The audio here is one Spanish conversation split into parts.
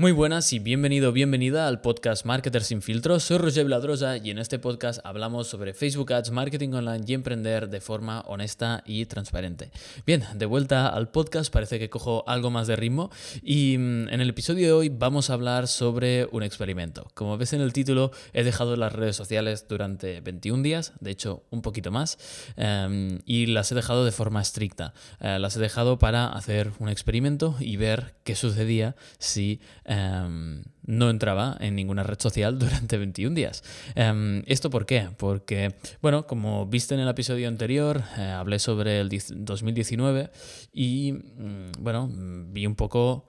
Muy buenas y bienvenido, bienvenida al podcast Marketer sin filtros. Soy Roger Viladrosa y en este podcast hablamos sobre Facebook Ads, marketing online y emprender de forma honesta y transparente. Bien, de vuelta al podcast, parece que cojo algo más de ritmo y mm, en el episodio de hoy vamos a hablar sobre un experimento. Como ves en el título, he dejado las redes sociales durante 21 días, de hecho un poquito más, em, y las he dejado de forma estricta. Eh, las he dejado para hacer un experimento y ver qué sucedía si Em, no entraba en ninguna red social durante 21 días. Em, ¿Esto por qué? Porque, bueno, como viste en el episodio anterior, eh, hablé sobre el 2019 y, mm, bueno, vi un poco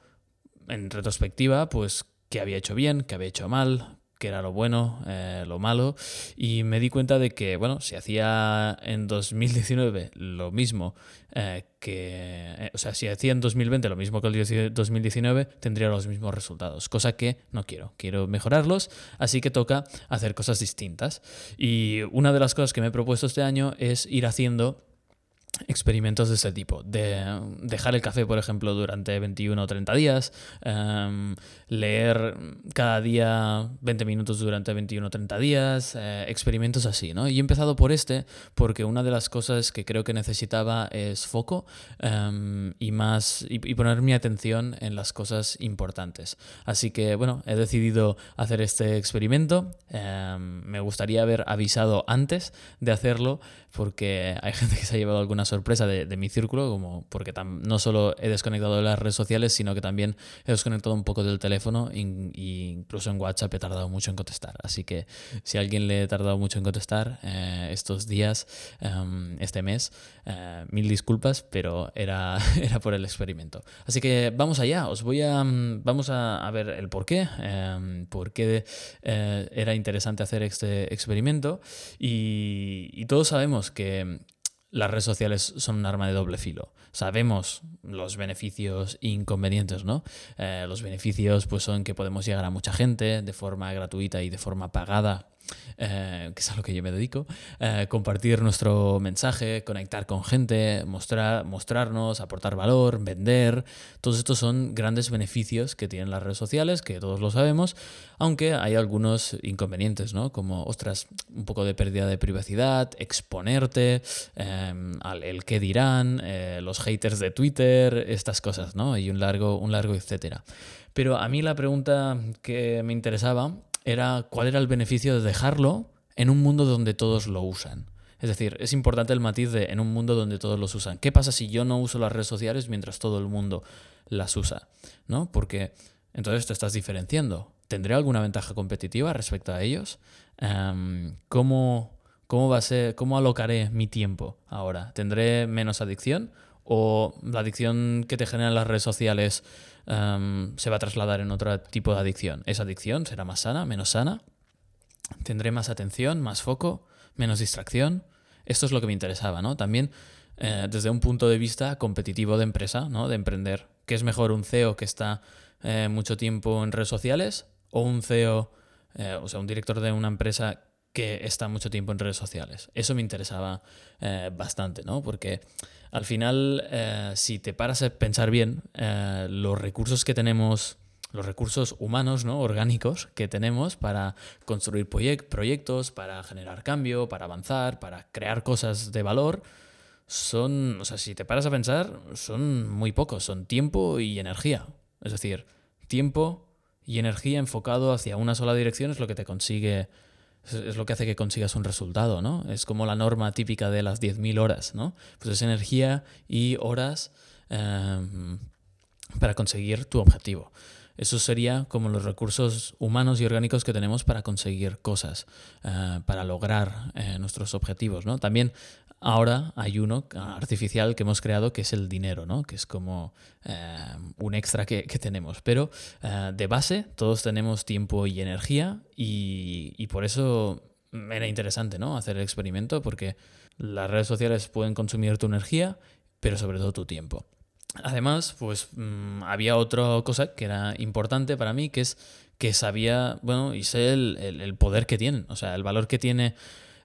en retrospectiva, pues, qué había hecho bien, qué había hecho mal, qué era lo bueno, eh, lo malo, y me di cuenta de que, bueno, si hacía en 2019 lo mismo eh, que, eh, o sea, si hacía en 2020 lo mismo que el 2019, tendría los mismos resultados, cosa que no quiero, quiero mejorarlos, así que toca hacer cosas distintas. Y una de las cosas que me he propuesto este año es ir haciendo experimentos de este tipo, de dejar el café, por ejemplo, durante 21 o 30 días, em, leer cada día 20 minutos durante 21 o 30 días, eh, experimentos así, ¿no? Y he empezado por este porque una de las cosas que creo que necesitaba es foco em, y más y, poner mi atención en las cosas importantes. Así que, bueno, he decidido hacer este experimento. Em, me gustaría haber avisado antes de hacerlo porque hay gente que se ha llevado alguna sorpresa de, mi círculo, como porque no solo he desconectado de las redes sociales, sino que también he desconectado un poco del teléfono e incluso en WhatsApp he tardado mucho en contestar. Así que si a alguien le he tardado mucho en contestar eh, estos días, em, este mes, eh, mil disculpas, pero era, era por el experimento. Así que vamos allá, os voy a, mm, vamos a, ver el por qué, em, por qué eh, era interesante hacer este experimento y todos sabemos que las redes sociales son un arma de doble filo. Sabemos los beneficios e inconvenientes, ¿no? Eh, los beneficios pues, son que podemos llegar a mucha gente de forma gratuita y de forma pagada eh, que es a lo que yo me dedico, eh, compartir nuestro mensaje, conectar con gente, mostrar, mostrarnos, aportar valor, vender. Todos estos son grandes beneficios que tienen las redes sociales, que todos lo sabemos, aunque hay algunos inconvenientes, ¿no? Como, ostras, un poco de pérdida de privacidad, exponerte, em, al el qué dirán, eh, los haters de Twitter, estas cosas, ¿no? Y un largo, un largo etcétera. Pero a mí la pregunta que me interesaba era cuál era el beneficio de dejarlo en un mundo donde todos lo usan. Es decir, es importante el matiz de en un mundo donde todos los usan. ¿Qué pasa si yo no uso las redes sociales mientras todo el mundo las usa? ¿No? Porque entonces te estás diferenciando. ¿Tendré alguna ventaja competitiva respecto a ellos? Em, ¿cómo, ¿Cómo va a ser, cómo alocaré mi tiempo ahora? ¿Tendré menos adicción? ¿O la adicción que te generan las redes sociales Em, se va a trasladar en otro tipo de adicción. ¿Esa adicción será más sana, menos sana? ¿Tendré más atención, más foco, menos distracción? Esto es lo que me interesaba, ¿no? También eh, desde un punto de vista competitivo de empresa, ¿no? De emprender. ¿Qué es mejor un CEO que está eh, mucho tiempo en redes sociales o un CEO, eh, o sea, un director de una empresa que está mucho tiempo en redes sociales. Eso me interesaba eh, bastante, ¿no? Porque al final, eh, si te paras a pensar bien, eh, los recursos que tenemos, los recursos humanos, ¿no? Orgánicos que tenemos para construir proyectos, para generar cambio, para avanzar, para crear cosas de valor, son, o sea, si te paras a pensar, son muy pocos, son tiempo y energía. Es decir, tiempo y energía enfocado hacia una sola dirección es lo que te consigue es, lo que hace que consigas un resultado, ¿no? Es como la norma típica de las 10.000 horas, ¿no? Pues es energía y horas em, para conseguir tu objetivo. Eso sería como los recursos humanos y orgánicos que tenemos para conseguir cosas, eh, para lograr eh, nuestros objetivos. ¿no? También ahora hay uno artificial que hemos creado que es el dinero, ¿no? que es como eh, un extra que, tenemos. Pero de base todos tenemos tiempo y energía y, por eso era interesante ¿no? hacer el experimento porque las redes sociales pueden consumir tu energía, pero sobre todo tu tiempo. Además, pues mm, había otra cosa que era importante para mí, que es que sabía, bueno, y sé el, poder que tienen, o sea, el valor que tiene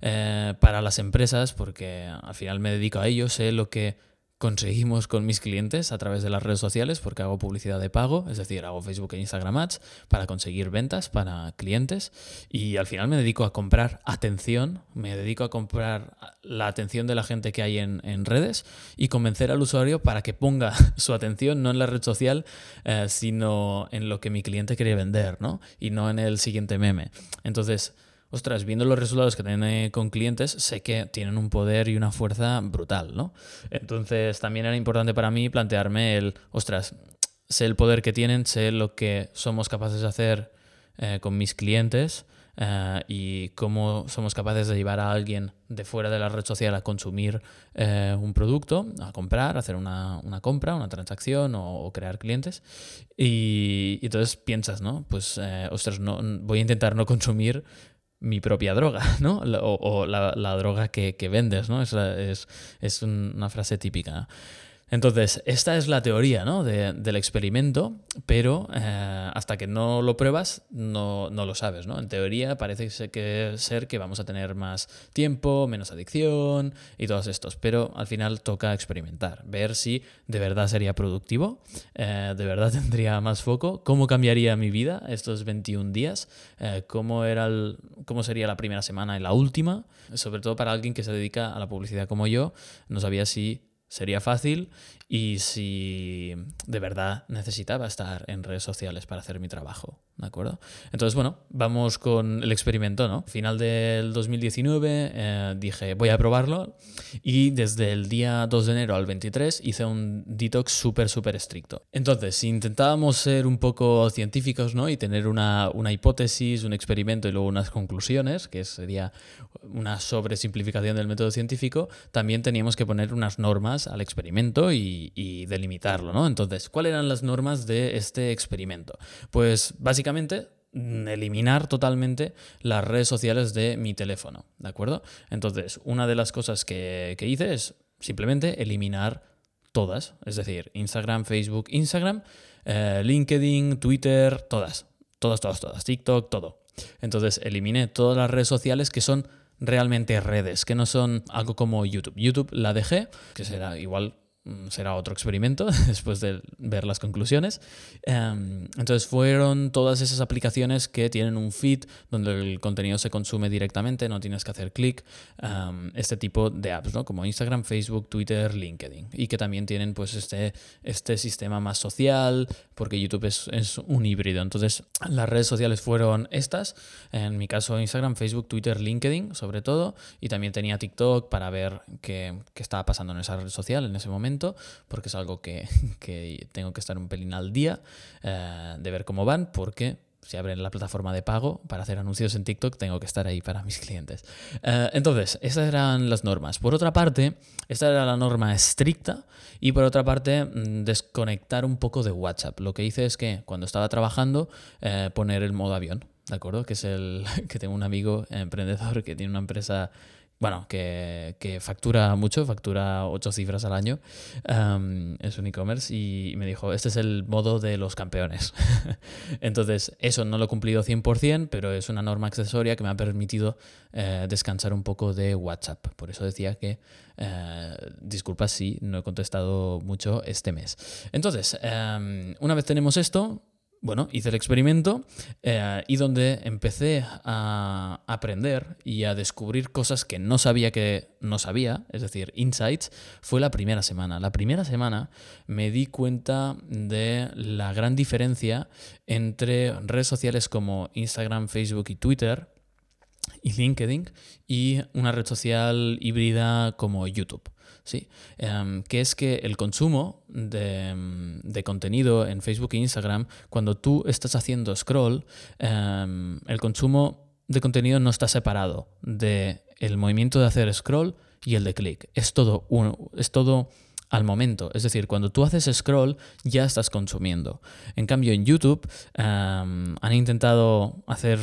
eh, para las empresas, porque al final me dedico a ello, sé lo que conseguimos con mis clientes a través de las redes sociales porque hago publicidad de pago, es decir, hago Facebook e Instagram Ads para conseguir ventas para clientes y al final me dedico a comprar atención, me dedico a comprar la atención de la gente que hay en, redes y convencer al usuario para que ponga su atención no en la red social, eh, sino en lo que mi cliente quiere vender, ¿no? Y no en el siguiente meme. Entonces, ostras, viendo los resultados que tiene con clientes, sé que tienen un poder y una fuerza brutal, ¿no? Entonces también era importante para mí plantearme el, ostras, sé el poder que tienen, sé lo que somos capaces de hacer eh, con mis clientes eh, y cómo somos capaces de llevar a alguien de fuera de la red social a consumir eh, un producto, a comprar, hacer una, compra, una transacción o, crear clientes. Y, entonces piensas, ¿no? Pues, ostras, no, voy a intentar no consumir mi propia droga, ¿no? O, la, droga que, vendes, ¿no? Es, es, es una frase típica. Entonces, esta es la teoría ¿no? del experimento, pero eh, hasta que no lo pruebas no, lo sabes. ¿no? En teoría parece que ser que vamos a tener más tiempo, menos adicción y todos estos, pero al final toca experimentar, ver si de verdad sería productivo, eh, de verdad tendría más foco, cómo cambiaría mi vida estos 21 días, eh, cómo, era cómo sería la primera semana y la última, sobre todo para alguien que se dedica a la publicidad como yo, no sabía si sería fácil y si de verdad necesitaba estar en redes sociales para hacer mi trabajo, ¿de acuerdo? Entonces, bueno, vamos con el experimento, ¿no? Final del 2019 eh, dije, voy a probarlo y desde el día 2 de enero al 23 hice un detox súper, súper estricto. Entonces, si intentábamos ser un poco científicos, ¿no? Y tener una, una hipótesis, un experimento y luego unas conclusiones, que sería una sobresimplificación del método científico, también teníamos que poner unas normas al experimento y y, delimitarlo, ¿no? Entonces, ¿cuáles eran las normas de este experimento? Pues básicamente mm, eliminar totalmente las redes sociales de mi teléfono, ¿de acuerdo? Entonces, una de las cosas que, hice es simplemente eliminar todas, es decir, Instagram, Facebook, Instagram, eh, LinkedIn, Twitter, todas, todas, todas, todas, TikTok, todo. Entonces, eliminé todas las redes sociales que son realmente redes, que no son algo como YouTube. YouTube la dejé, que será igual será otro experimento después de ver las conclusiones. Em, entonces fueron todas esas aplicaciones que tienen un feed donde el contenido se consume directamente, no tienes que hacer clic, em, este tipo de apps, ¿no? como Instagram, Facebook, Twitter, LinkedIn, y que también tienen pues este, este sistema más social, porque YouTube es, es un híbrido. Entonces las redes sociales fueron estas, en mi caso Instagram, Facebook, Twitter, LinkedIn sobre todo, y también tenía TikTok para ver qué, qué estaba pasando en esa red social en ese momento porque es algo que, tengo que estar un pelín al día eh, de ver cómo van, porque si abren la plataforma de pago para hacer anuncios en TikTok, tengo que estar ahí para mis clientes. Eh, entonces, esas eran las normas. Por otra parte, esta era la norma estricta y por otra parte, mm, desconectar un poco de WhatsApp. Lo que hice es que cuando estaba trabajando, eh, poner el modo avión. ¿De acuerdo? Que es el que tengo un amigo emprendedor que tiene una empresa bueno, que, factura mucho, factura ocho cifras al año, es un e-commerce y me dijo, este es el modo de los campeones. Entonces, eso no lo he cumplido 100%, pero es una norma accesoria que me ha permitido eh, descansar un poco de WhatsApp. Por eso decía que, eh, disculpa si no he contestado mucho este mes. Entonces, una vez tenemos esto, bueno, hice el experimento eh, y donde empecé a aprender y a descubrir cosas que no sabía que no sabía, es decir, insights, fue la primera semana. La primera semana me di cuenta de la gran diferencia entre redes sociales como Instagram, Facebook y Twitter y LinkedIn y una red social híbrida como YouTube. ¿Sí? Em, que es que el consumo de, de, contenido en Facebook e Instagram, cuando tú estás haciendo scroll, em, el consumo de contenido no está separado del el movimiento de hacer scroll y el de clic. Es todo uno, es todo al momento. Es decir, cuando tú haces scroll ya estás consumiendo. En cambio, en YouTube em, han intentado hacer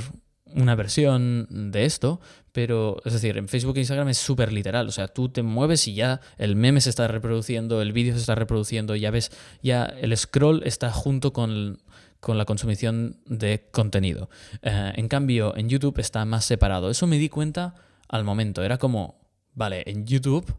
una versión de esto, pero es decir, en Facebook e Instagram es súper literal, o sea, tú te mueves y ya el meme se está reproduciendo, el vídeo se está reproduciendo, ya ves, ya el scroll está junto con, la consumición de contenido. Eh, en cambio, en YouTube está más separado. Eso me di cuenta al momento, era como, vale, en YouTube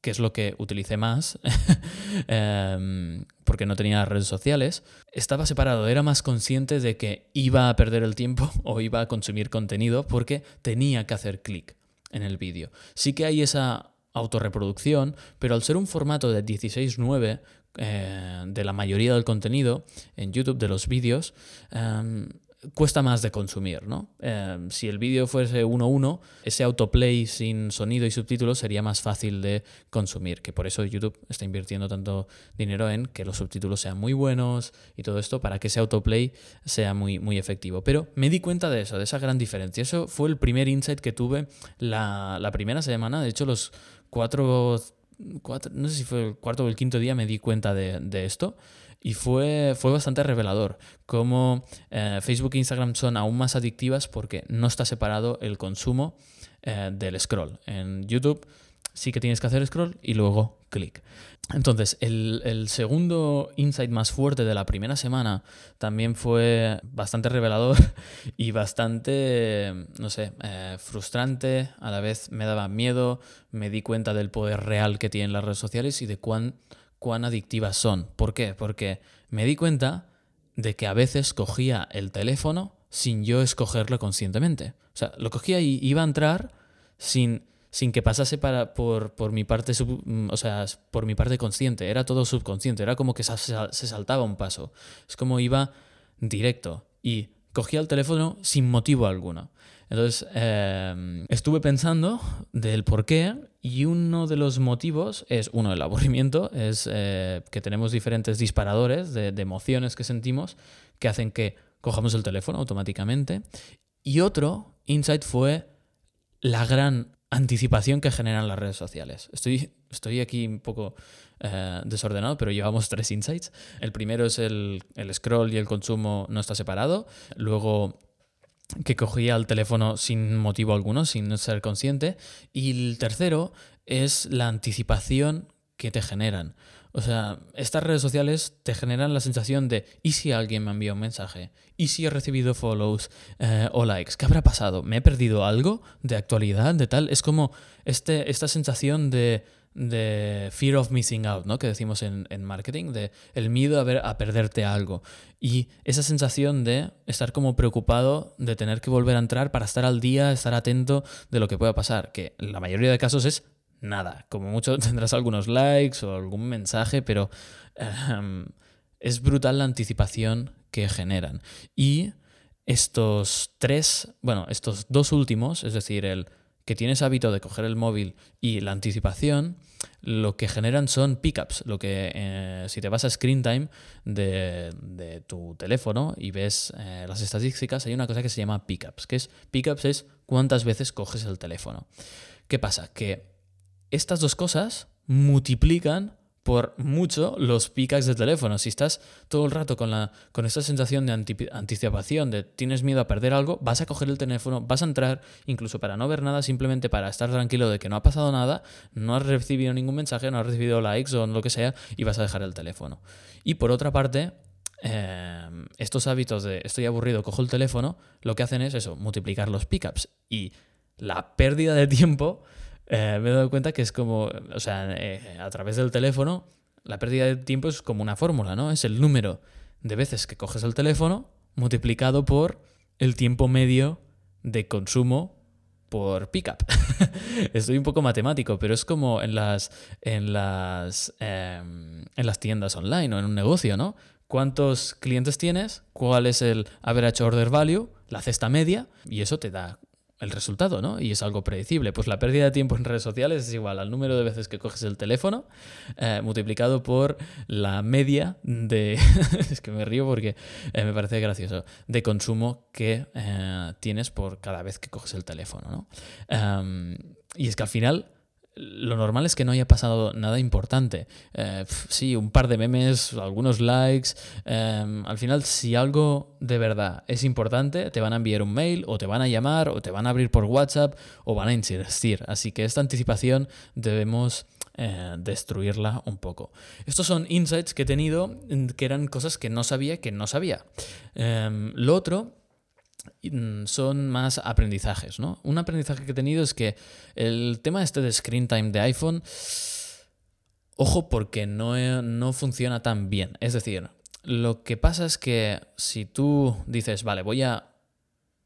que es lo que utilicé más, em, porque no tenía redes sociales, estaba separado, era más consciente de que iba a perder el tiempo o iba a consumir contenido porque tenía que hacer clic en el vídeo. Sí que hay esa autorreproducción, pero al ser un formato de 16.9 eh, de la mayoría del contenido en YouTube, de los vídeos, em, cuesta más de consumir, ¿no? Eh, si el vídeo fuese 1.1, ese autoplay sin sonido y subtítulos sería más fácil de consumir, que por eso YouTube está invirtiendo tanto dinero en que los subtítulos sean muy buenos y todo esto para que ese autoplay sea muy, muy efectivo. Pero me di cuenta de eso, de esa gran diferencia. Eso fue el primer insight que tuve la, primera semana. De hecho, los cuatro, no sé si fue el cuarto o el quinto día me di cuenta de, de esto. Y fue, fue bastante revelador cómo eh, Facebook e Instagram son aún más adictivas porque no está separado el consumo eh, del scroll. En YouTube sí que tienes que hacer scroll y luego clic. Entonces, el, segundo insight más fuerte de la primera semana también fue bastante revelador y bastante, no sé, eh, frustrante. A la vez me daba miedo, me di cuenta del poder real que tienen las redes sociales y de cuán cuán adictivas son. ¿Por qué? Porque me di cuenta de que a veces cogía el teléfono sin yo escogerlo conscientemente. O sea, lo cogía y iba a entrar sin, sin que pasase para, por, por, mi parte o sea, por mi parte consciente. Era todo subconsciente. Era como que se, se saltaba un paso. Es como iba directo. Y cogía el teléfono sin motivo alguno. Entonces, em, estuve pensando del por qué y uno de los motivos es, uno, el aburrimiento, es eh, que tenemos diferentes disparadores de, emociones que sentimos que hacen que cojamos el teléfono automáticamente. Y otro insight fue la gran anticipación que generan las redes sociales. Estoy, estoy aquí un poco eh, desordenado, pero llevamos tres insights. El primero es el, el scroll y el consumo no está separado. Luego que cogía el teléfono sin motivo alguno, sin ser consciente. Y el tercero es la anticipación que te generan. O sea, estas redes sociales te generan la sensación de ¿y si alguien me envía un mensaje? ¿Y si he recibido follows eh, o likes? ¿Qué habrá pasado? ¿Me he perdido algo de actualidad, de tal? Es como este, esta sensación de de fear of missing out, ¿no? Que decimos en, marketing, de el miedo a, ver, a perderte algo. Y esa sensación de estar como preocupado de tener que volver a entrar para estar al día, estar atento de lo que pueda pasar, que en la mayoría de casos es nada. Como mucho tendrás algunos likes o algún mensaje, pero es brutal la anticipación que generan. Y estos tres, bueno, estos dos últimos, es decir, el que tienes hábito de coger el móvil y la anticipación, lo que generan son pickups. Lo que eh, si te vas a screen time de, tu teléfono y ves eh, las estadísticas, hay una cosa que se llama pickups, que es pickups es cuántas veces coges el teléfono. ¿Qué pasa? Que estas dos cosas multiplican por mucho los pickups de teléfono. Si estás todo el rato con, la, con esta sensación de anticipación, de tienes miedo a perder algo, vas a coger el teléfono, vas a entrar, incluso para no ver nada, simplemente para estar tranquilo de que no ha pasado nada, no has recibido ningún mensaje, no has recibido likes o lo que sea, y vas a dejar el teléfono. Y por otra parte, em, estos hábitos de estoy aburrido, cojo el teléfono, lo que hacen es eso, multiplicar los pickups. Y la pérdida de tiempo eh, me he dado cuenta que es como, o sea, eh, a través del teléfono, la pérdida de tiempo es como una fórmula, ¿no? Es el número de veces que coges el teléfono multiplicado por el tiempo medio de consumo por pickup. Estoy un poco matemático, pero es como en las, en las, em, en las tiendas online o en un negocio, ¿no? ¿Cuántos clientes tienes? ¿Cuál es el average order value? La cesta media. Y eso te da el resultado, ¿no? Y es algo predecible. Pues la pérdida de tiempo en redes sociales es igual al número de veces que coges el teléfono eh, multiplicado por la media de... es que me río porque eh, me parece gracioso. De consumo que eh, tienes por cada vez que coges el teléfono, ¿no? Em, y es que al final lo normal es que no haya pasado nada importante. Eh, sí, un par de memes, algunos likes. Em, al final, si algo de verdad es importante, te van a enviar un mail o te van a llamar o te van a abrir por WhatsApp o van a insistir. Así que esta anticipación debemos eh, destruirla un poco. Estos son insights que he tenido que eran cosas que no sabía que no sabía. Em, lo otro Mm, son más aprendizajes, ¿no? Un aprendizaje que he tenido es que el tema este de screen time de iPhone ojo porque no, no funciona tan bien. Es decir, lo que pasa es que si tú dices, vale, voy a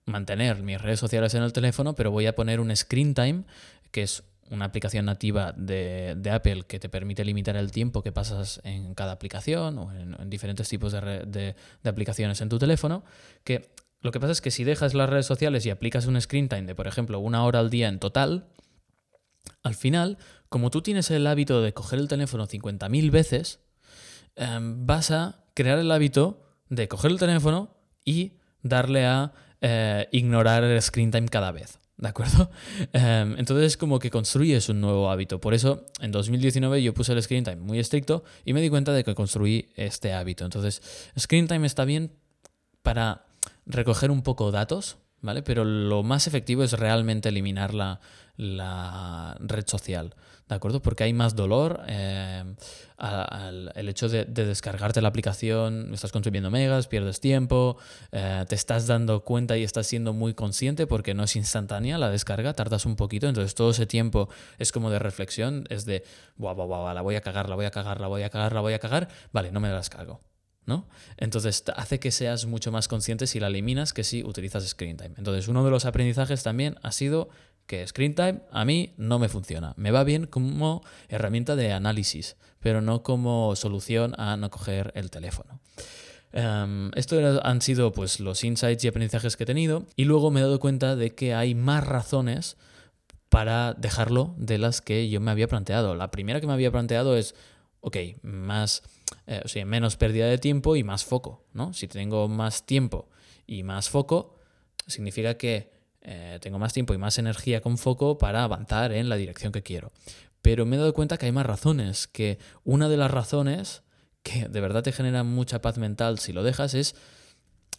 mantener mis redes sociales en el teléfono, pero voy a poner un screen time, que es una aplicación nativa de, Apple que te permite limitar el tiempo que pasas en cada aplicación o en, diferentes tipos de, aplicaciones en tu teléfono, que lo que pasa es que si dejas las redes sociales y aplicas un screen time de, por ejemplo, una hora al día en total, al final, como tú tienes el hábito de coger el teléfono 50.000 veces, em, vas a crear el hábito de coger el teléfono y darle a eh, ignorar el screen time cada vez. ¿De acuerdo? Em, entonces es como que construyes un nuevo hábito. Por eso en 2019 yo puse el screen time muy estricto y me di cuenta de que construí este hábito. Entonces, screen time está bien para recoger un poco datos, ¿vale? Pero lo más efectivo es realmente eliminar la, red social. ¿De acuerdo? Porque hay más dolor. Eh, al, el hecho de, descargarte la aplicación, estás consumiendo megas, pierdes tiempo, eh, te estás dando cuenta y estás siendo muy consciente porque no es instantánea la descarga, tardas un poquito. Entonces todo ese tiempo es como de reflexión, es de, guau, guau, guau, la voy a cagar, la voy a cagar, la voy a cagar, la voy a cagar. Vale, no me la descargo. ¿No? Entonces hace que seas mucho más consciente si la eliminas que si utilizas Screen Time. Entonces uno de los aprendizajes también ha sido que Screen Time a mí no me funciona. Me va bien como herramienta de análisis, pero no como solución a no coger el teléfono. Um, estos han sido pues, los insights y aprendizajes que he tenido y luego me he dado cuenta de que hay más razones para dejarlo de las que yo me había planteado. La primera que me había planteado es, ok, más, eh, o sea, menos pérdida de tiempo y más foco, ¿no? Si tengo más tiempo y más foco, significa que eh, tengo más tiempo y más energía con foco para avanzar en la dirección que quiero. Pero me he dado cuenta que hay más razones, que una de las razones que de verdad te genera mucha paz mental si lo dejas es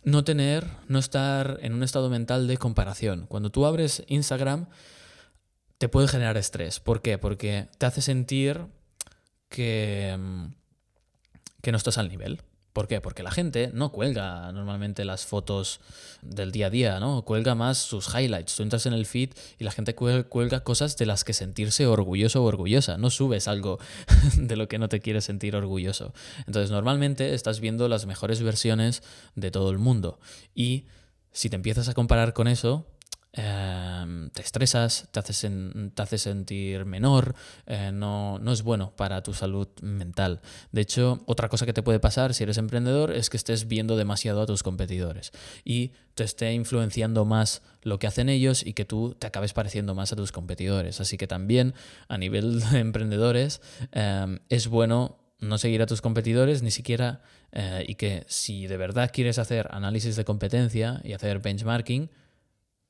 no tener, no estar en un estado mental de comparación. Cuando tú abres Instagram, te puede generar estrés. ¿Por qué? Porque te hace sentir que, mm, que no estás al nivel. ¿Por qué? Porque la gente no cuelga normalmente las fotos del día a día, ¿no? Cuelga más sus highlights. Tú entras en el feed y la gente cuelga cosas de las que sentirse orgulloso o orgullosa. No subes algo de lo que no te quieres sentir orgulloso. Entonces, normalmente estás viendo las mejores versiones de todo el mundo. Y si te empiezas a comparar con eso, Em, te estresas, te hace, te hace sentir menor, eh, no, no, es bueno para tu salud mental. De hecho, otra cosa que te puede pasar si eres emprendedor es que estés viendo demasiado a tus competidores y te esté influenciando más lo que hacen ellos y que tú te acabes pareciendo más a tus competidores. Así que también a nivel de emprendedores em, es bueno no seguir a tus competidores ni siquiera eh, y que si de verdad quieres hacer análisis de competencia y hacer benchmarking,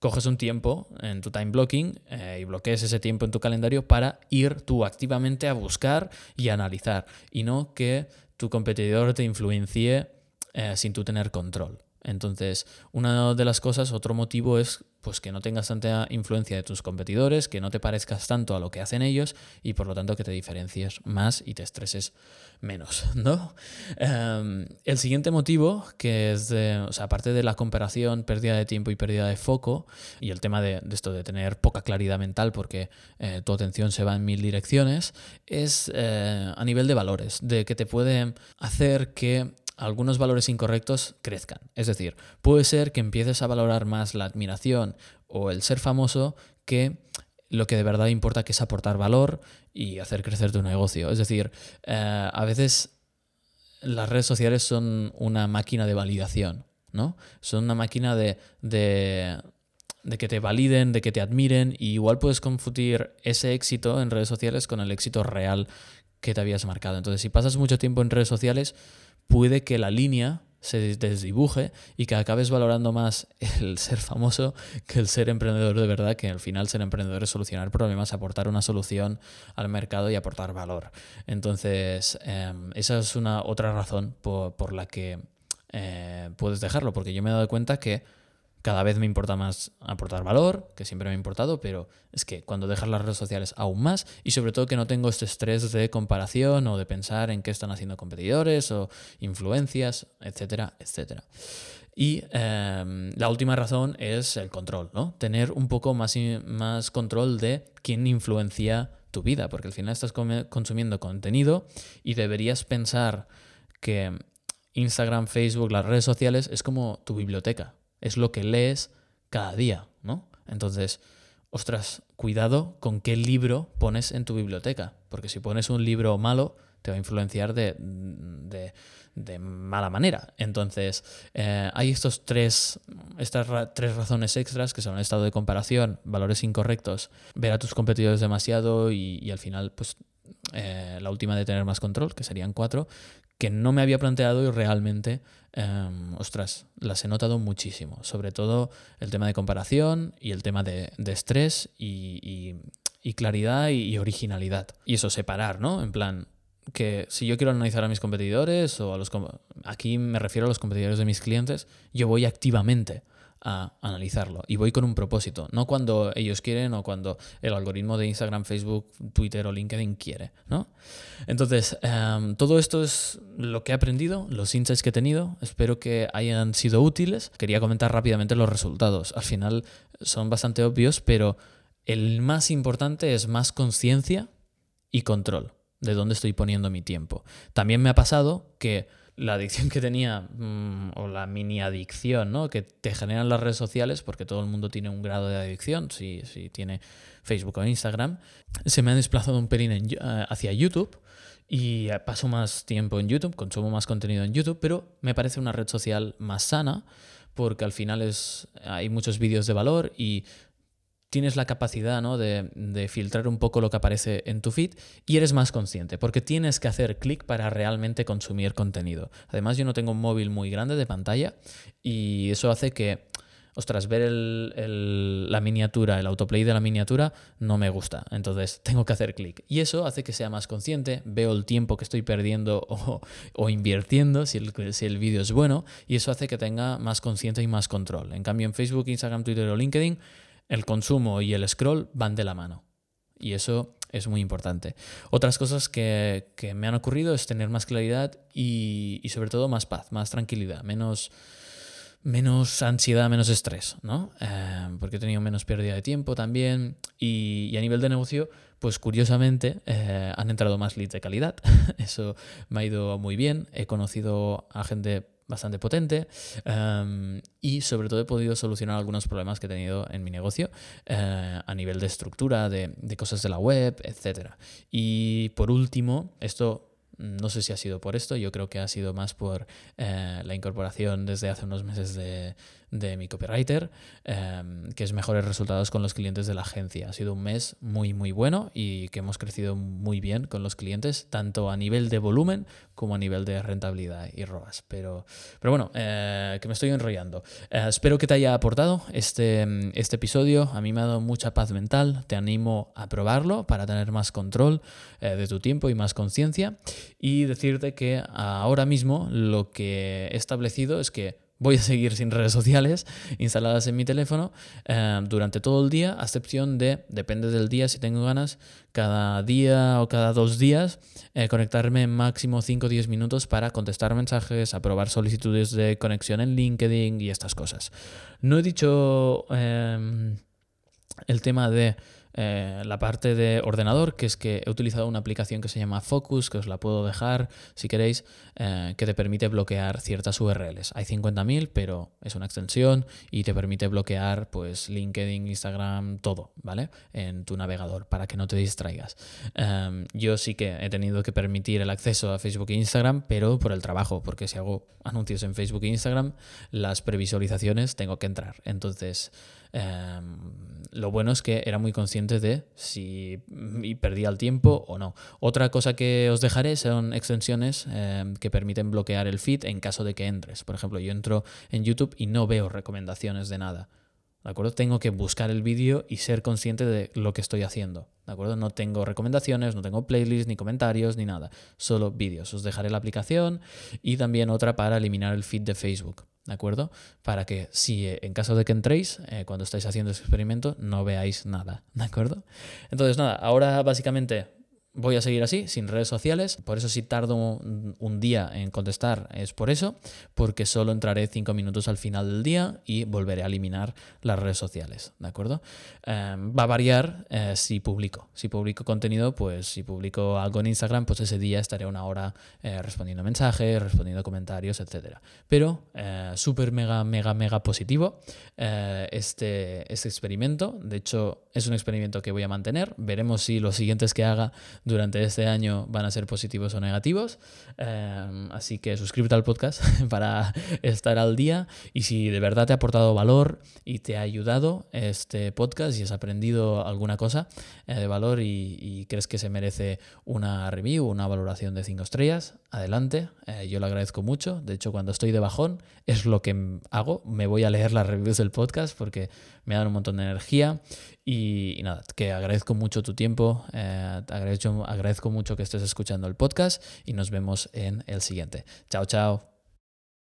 coges un tiempo en tu time blocking eh, y bloquees ese tiempo en tu calendario para ir tú activamente a buscar y analizar y no que tu competidor te influencie eh, sin tú tener control. Entonces, una de las cosas, otro motivo es pues que no tengas tanta influencia de tus competidores, que no te parezcas tanto a lo que hacen ellos y por lo tanto que te diferencies más y te estreses menos, ¿no? Em, el siguiente motivo, que es de, o sea, aparte de la comparación, pérdida de tiempo y pérdida de foco, y el tema de, esto de tener poca claridad mental porque eh, tu atención se va en mil direcciones, es eh, a nivel de valores, de que te puede hacer que algunos valores incorrectos crezcan. Es decir, puede ser que empieces a valorar más la admiración o el ser famoso que lo que de verdad importa que es aportar valor y hacer crecer tu negocio. Es decir, eh, a veces las redes sociales son una máquina de validación, ¿no? Son una máquina de, de, de que te validen, de que te admiren, y igual puedes confundir ese éxito en redes sociales con el éxito real que te habías marcado. Entonces, si pasas mucho tiempo en redes sociales, puede que la línea se desdibuje y que acabes valorando más el ser famoso que el ser emprendedor de verdad, que al final ser emprendedor es solucionar problemas, aportar una solución al mercado y aportar valor. Entonces, em, esa es una otra razón por, la que eh, puedes dejarlo, porque yo me he dado cuenta que cada vez me importa más aportar valor, que siempre me ha importado, pero es que cuando dejas las redes sociales aún más y sobre todo que no tengo este estrés de comparación o de pensar en qué están haciendo competidores o influencias, etcétera, etcétera. Y em, la última razón es el control, ¿no? Tener un poco más, más control de quién influencia tu vida, porque al final estás consumiendo contenido y deberías pensar que Instagram, Facebook, las redes sociales es como tu biblioteca, es lo que lees cada día, ¿no? Entonces, ostras, cuidado con qué libro pones en tu biblioteca, porque si pones un libro malo, te va a influenciar de, mala manera. Entonces, eh, hay estos tres, estas tres razones extras que son el estado de comparación, valores incorrectos, ver a tus competidores demasiado y, al final, pues eh, la última de tener más control, que serían cuatro, que no me había planteado y realmente, em, ostras, las he notado muchísimo. Sobre todo el tema de comparación y el tema de, estrés y, claridad y, originalidad. Y eso, separar, ¿no? En plan, que si yo quiero analizar a mis competidores o a los... Aquí me refiero a los competidores de mis clientes, yo voy activamente a analizarlo y voy con un propósito, no cuando ellos quieren o cuando el algoritmo de Instagram, Facebook, Twitter o LinkedIn quiere, ¿no? Entonces, em, todo esto es lo que he aprendido, los insights que he tenido, espero que hayan sido útiles. Quería comentar rápidamente los resultados. Al final son bastante obvios, pero el más importante es más conciencia y control de dónde estoy poniendo mi tiempo. También me ha pasado que la adicción que tenía, mm, o la mini adicción, ¿no? Que te generan las redes sociales, porque todo el mundo tiene un grado de adicción, si, si tiene Facebook o Instagram, se me ha desplazado un pelín eh, hacia YouTube y paso más tiempo en YouTube, consumo más contenido en YouTube, pero me parece una red social más sana porque al final es, hay muchos vídeos de valor y tienes la capacidad ¿no? de, filtrar un poco lo que aparece en tu feed y eres más consciente, porque tienes que hacer clic para realmente consumir contenido. Además, yo no tengo un móvil muy grande de pantalla y eso hace que, ostras, ver la miniatura, el autoplay de la miniatura, no me gusta. Entonces, tengo que hacer clic. Y eso hace que sea más consciente, veo el tiempo que estoy perdiendo o, invirtiendo, si el, si el vídeo es bueno, y eso hace que tenga más conciencia y más control. En cambio, en Facebook, Instagram, Twitter o LinkedIn, el consumo y el scroll van de la mano. Y eso es muy importante. Otras cosas que, me han ocurrido es tener más claridad y, sobre todo más paz, más tranquilidad, menos, menos ansiedad, menos estrés, ¿no? Eh, porque he tenido menos pérdida de tiempo también. Y, a nivel de negocio, pues curiosamente eh, han entrado más leads de calidad. Eso me ha ido muy bien. He conocido a gente bastante potente em, y sobre todo he podido solucionar algunos problemas que he tenido en mi negocio eh, a nivel de estructura, de, de, cosas de la web, etc. Y por último, esto no sé si ha sido por esto, yo creo que ha sido más por eh, la incorporación desde hace unos meses de, de mi copywriter, em, que es mejores resultados con los clientes de la agencia. Ha sido un mes muy, muy bueno y que hemos crecido muy bien con los clientes, tanto a nivel de volumen como a nivel de rentabilidad y ROAS. Pero, pero bueno, eh, que me estoy enrollando. Eh, espero que te haya aportado este, este episodio. A mí me ha dado mucha paz mental. Te animo a probarlo para tener más control eh, de tu tiempo y más conciencia. Y decirte que ahora mismo lo que he establecido es que voy a seguir sin redes sociales instaladas en mi teléfono eh, durante todo el día, a excepción de, depende del día, si tengo ganas, cada día o cada dos días, eh, conectarme máximo 5 o 10 minutos para contestar mensajes, aprobar solicitudes de conexión en LinkedIn y estas cosas. No he dicho em, el tema de eh, la parte de ordenador, que es que he utilizado una aplicación que se llama Focus, que os la puedo dejar si queréis, eh, que te permite bloquear ciertas URLs. Hay 50.000, pero es una extensión y te permite bloquear pues LinkedIn, Instagram, todo, ¿vale? En tu navegador para que no te distraigas. Em, yo sí que he tenido que permitir el acceso a Facebook e Instagram, pero por el trabajo, porque si hago anuncios en Facebook e Instagram, las previsualizaciones tengo que entrar. Entonces, Em, lo bueno es que era muy consciente de si perdía el tiempo o no. Otra cosa que os dejaré son extensiones em, que permiten bloquear el feed en caso de que entres. Por ejemplo, yo entro en YouTube y no veo recomendaciones de nada. ¿De acuerdo? Tengo que buscar el vídeo y ser consciente de lo que estoy haciendo. ¿De acuerdo? No tengo recomendaciones, no tengo playlists, ni comentarios, ni nada. Solo vídeos. Os dejaré la aplicación y también otra para eliminar el feed de Facebook. ¿De acuerdo? Para que si eh, en caso de que entréis, eh, cuando estáis haciendo ese experimento, no veáis nada, ¿de acuerdo? Entonces, nada, ahora básicamente voy a seguir así, sin redes sociales. Por eso si tardo un día en contestar es por eso, porque solo entraré cinco minutos al final del día y volveré a eliminar las redes sociales, ¿de acuerdo? Em, va a variar eh, si publico. Si publico contenido, pues si publico algo en Instagram, pues ese día estaré una hora eh, respondiendo mensajes, respondiendo comentarios, etc. Pero eh, súper, mega, mega, mega positivo este, este experimento. De hecho, es un experimento que voy a mantener. Veremos si los siguientes que haga durante este año van a ser positivos o negativos. Em, así que suscríbete al podcast para estar al día y si de verdad te ha aportado valor y te ha ayudado este podcast y has aprendido alguna cosa eh, de valor y, crees que se merece una review, una valoración de 5 estrellas, adelante. Eh, yo lo agradezco mucho. De hecho, cuando estoy de bajón es lo que hago. Me voy a leer las reviews del podcast porque me dan un montón de energía y, nada, que agradezco mucho tu tiempo, eh, agradezco, agradezco mucho que estés escuchando el podcast y nos vemos en el siguiente. Chao, chao.